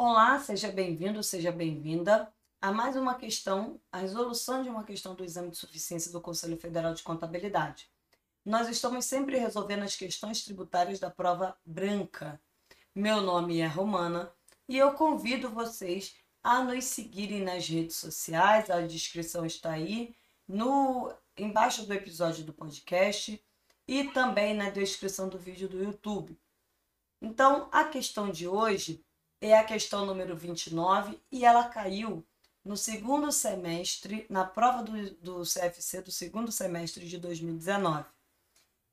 Olá, seja bem-vindo, seja bem-vinda a mais uma questão, a resolução de uma questão do exame de suficiência do Conselho Federal de Contabilidade. Nós estamos sempre resolvendo as questões tributárias da prova branca. Meu nome é Romana e eu convido vocês a nos seguirem nas redes sociais, a descrição está aí no embaixo do episódio do podcast e também na descrição do vídeo do YouTube. Então, a questão de hoje é a questão número 29 e ela caiu no segundo semestre, na prova do, do CFC do segundo semestre de 2019.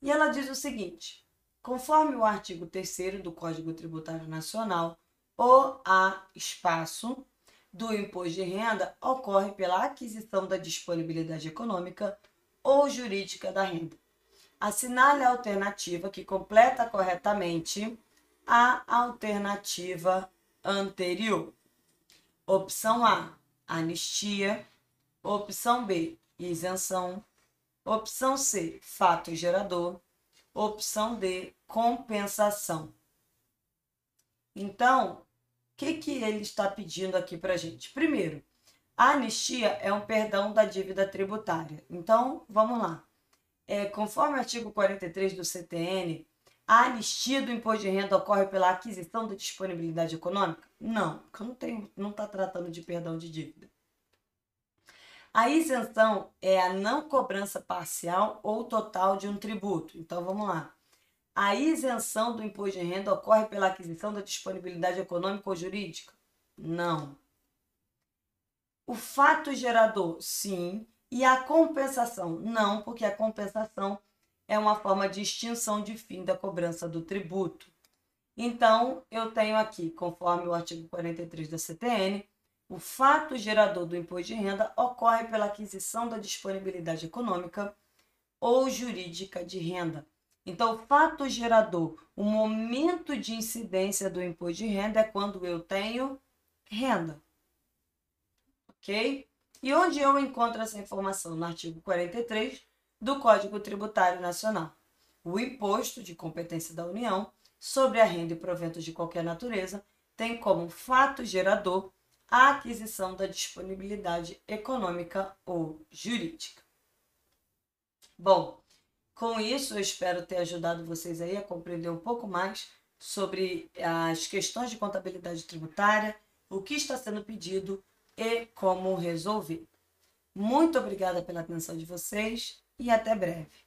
E ela diz o seguinte: conforme o artigo 3 do Código Tributário Nacional, o A espaço do imposto de renda ocorre pela aquisição da disponibilidade econômica ou jurídica da renda. Assinale a alternativa que completa corretamente a alternativa anterior. Opção A, anistia. Opção B, isenção. Opção C, fato gerador. Opção D, compensação. Então, o que, que ele está pedindo aqui para gente? Primeiro, a anistia é um perdão da dívida tributária. Então, vamos lá. É, conforme o artigo 43 do CTN, a anistia do imposto de renda ocorre pela aquisição da disponibilidade econômica? Não, porque não está não tá tratando de perdão de dívida. A isenção é a não cobrança parcial ou total de um tributo. Então vamos lá. A isenção do imposto de renda ocorre pela aquisição da disponibilidade econômica ou jurídica? Não. O fato gerador, sim. E a compensação? Não, porque a compensação é uma forma de extinção de fim da cobrança do tributo. Então, eu tenho aqui, conforme o artigo 43 da CTN, o fato gerador do imposto de renda ocorre pela aquisição da disponibilidade econômica ou jurídica de renda. Então, o fato gerador, o momento de incidência do imposto de renda é quando eu tenho renda. Ok? E onde eu encontro essa informação? No artigo 43 do Código Tributário Nacional. O imposto de competência da União sobre a renda e proventos de qualquer natureza tem como fato gerador a aquisição da disponibilidade econômica ou jurídica. Bom, com isso eu espero ter ajudado vocês aí a compreender um pouco mais sobre as questões de contabilidade tributária, o que está sendo pedido e como resolver. Muito obrigada pela atenção de vocês e até breve.